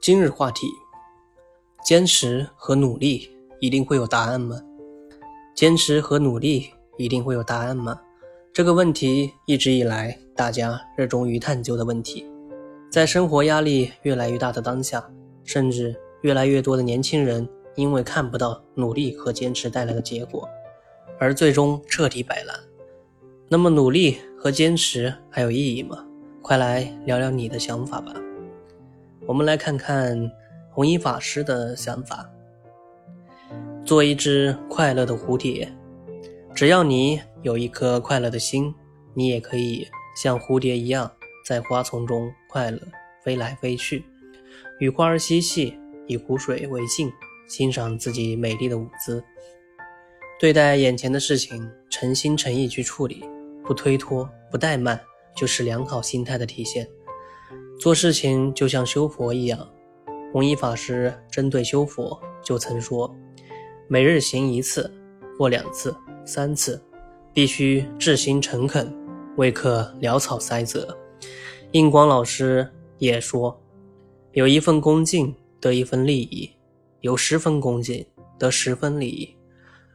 今日话题：坚持和努力一定会有答案吗？坚持和努力一定会有答案吗？这个问题一直以来大家热衷于探究的问题。在生活压力越来越大的当下，甚至越来越多的年轻人因为看不到努力和坚持带来的结果，而最终彻底摆烂。那么，努力和坚持还有意义吗？快来聊聊你的想法吧。我们来看看弘一法师的想法：做一只快乐的蝴蝶，只要你有一颗快乐的心，你也可以像蝴蝶一样，在花丛中快乐飞来飞去，与花儿嬉戏，以湖水为镜，欣赏自己美丽的舞姿。对待眼前的事情，诚心诚意去处理，不推脱，不怠慢。就是良好心态的体现。做事情就像修佛一样，弘一法师针对修佛就曾说：每日行一次或两次、三次，必须至心诚恳，未可潦草塞责。印光老师也说：有一份恭敬得一份利益，有十分恭敬得十分利益。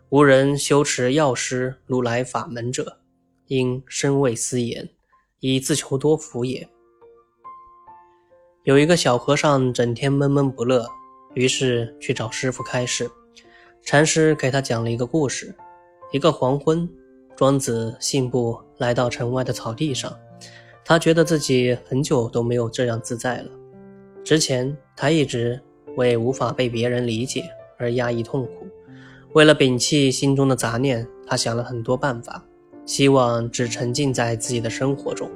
无人修持药师如来法门者，应深畏思言。以自求多福也。有一个小和尚整天闷闷不乐，于是去找师傅开示。禅师给他讲了一个故事：一个黄昏，庄子信步来到城外的草地上，他觉得自己很久都没有这样自在了。之前他一直为无法被别人理解而压抑痛苦，为了摒弃心中的杂念，他想了很多办法。希望只沉浸在自己的生活中。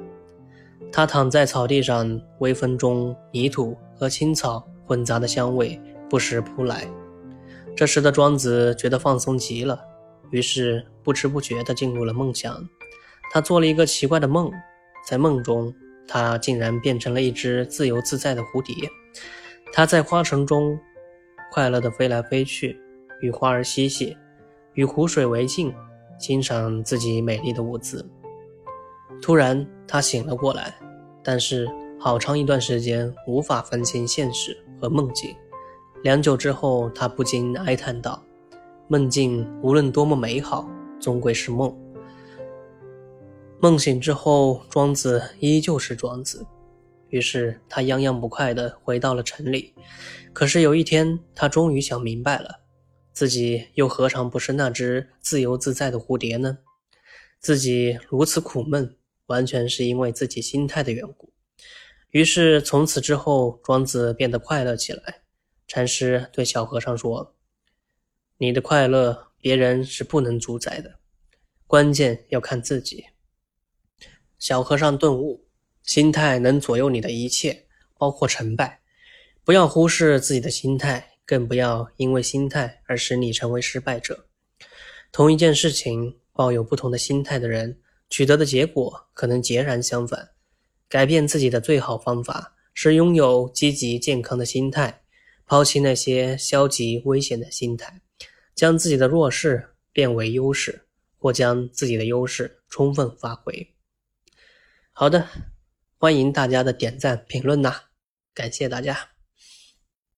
他躺在草地上，微风中泥土和青草混杂的香味不时扑来。这时的庄子觉得放松极了，于是不知不觉地进入了梦乡。他做了一个奇怪的梦，在梦中，他竟然变成了一只自由自在的蝴蝶。他在花丛中快乐地飞来飞去，与花儿嬉戏，与湖水为镜。欣赏自己美丽的舞姿。突然，他醒了过来，但是好长一段时间无法分清现实和梦境。良久之后，他不禁哀叹道：“梦境无论多么美好，终归是梦。”梦醒之后，庄子依旧是庄子。于是他泱泱不快地回到了城里。可是有一天，他终于想明白了。自己又何尝不是那只自由自在的蝴蝶呢？自己如此苦闷，完全是因为自己心态的缘故。于是从此之后，庄子变得快乐起来。禅师对小和尚说：“你的快乐，别人是不能主宰的，关键要看自己。”小和尚顿悟：心态能左右你的一切，包括成败。不要忽视自己的心态。更不要因为心态而使你成为失败者。同一件事情，抱有不同的心态的人，取得的结果可能截然相反。改变自己的最好方法是拥有积极健康的心态，抛弃那些消极危险的心态，将自己的弱势变为优势，或将自己的优势充分发挥。好的，欢迎大家的点赞评论呐，感谢大家。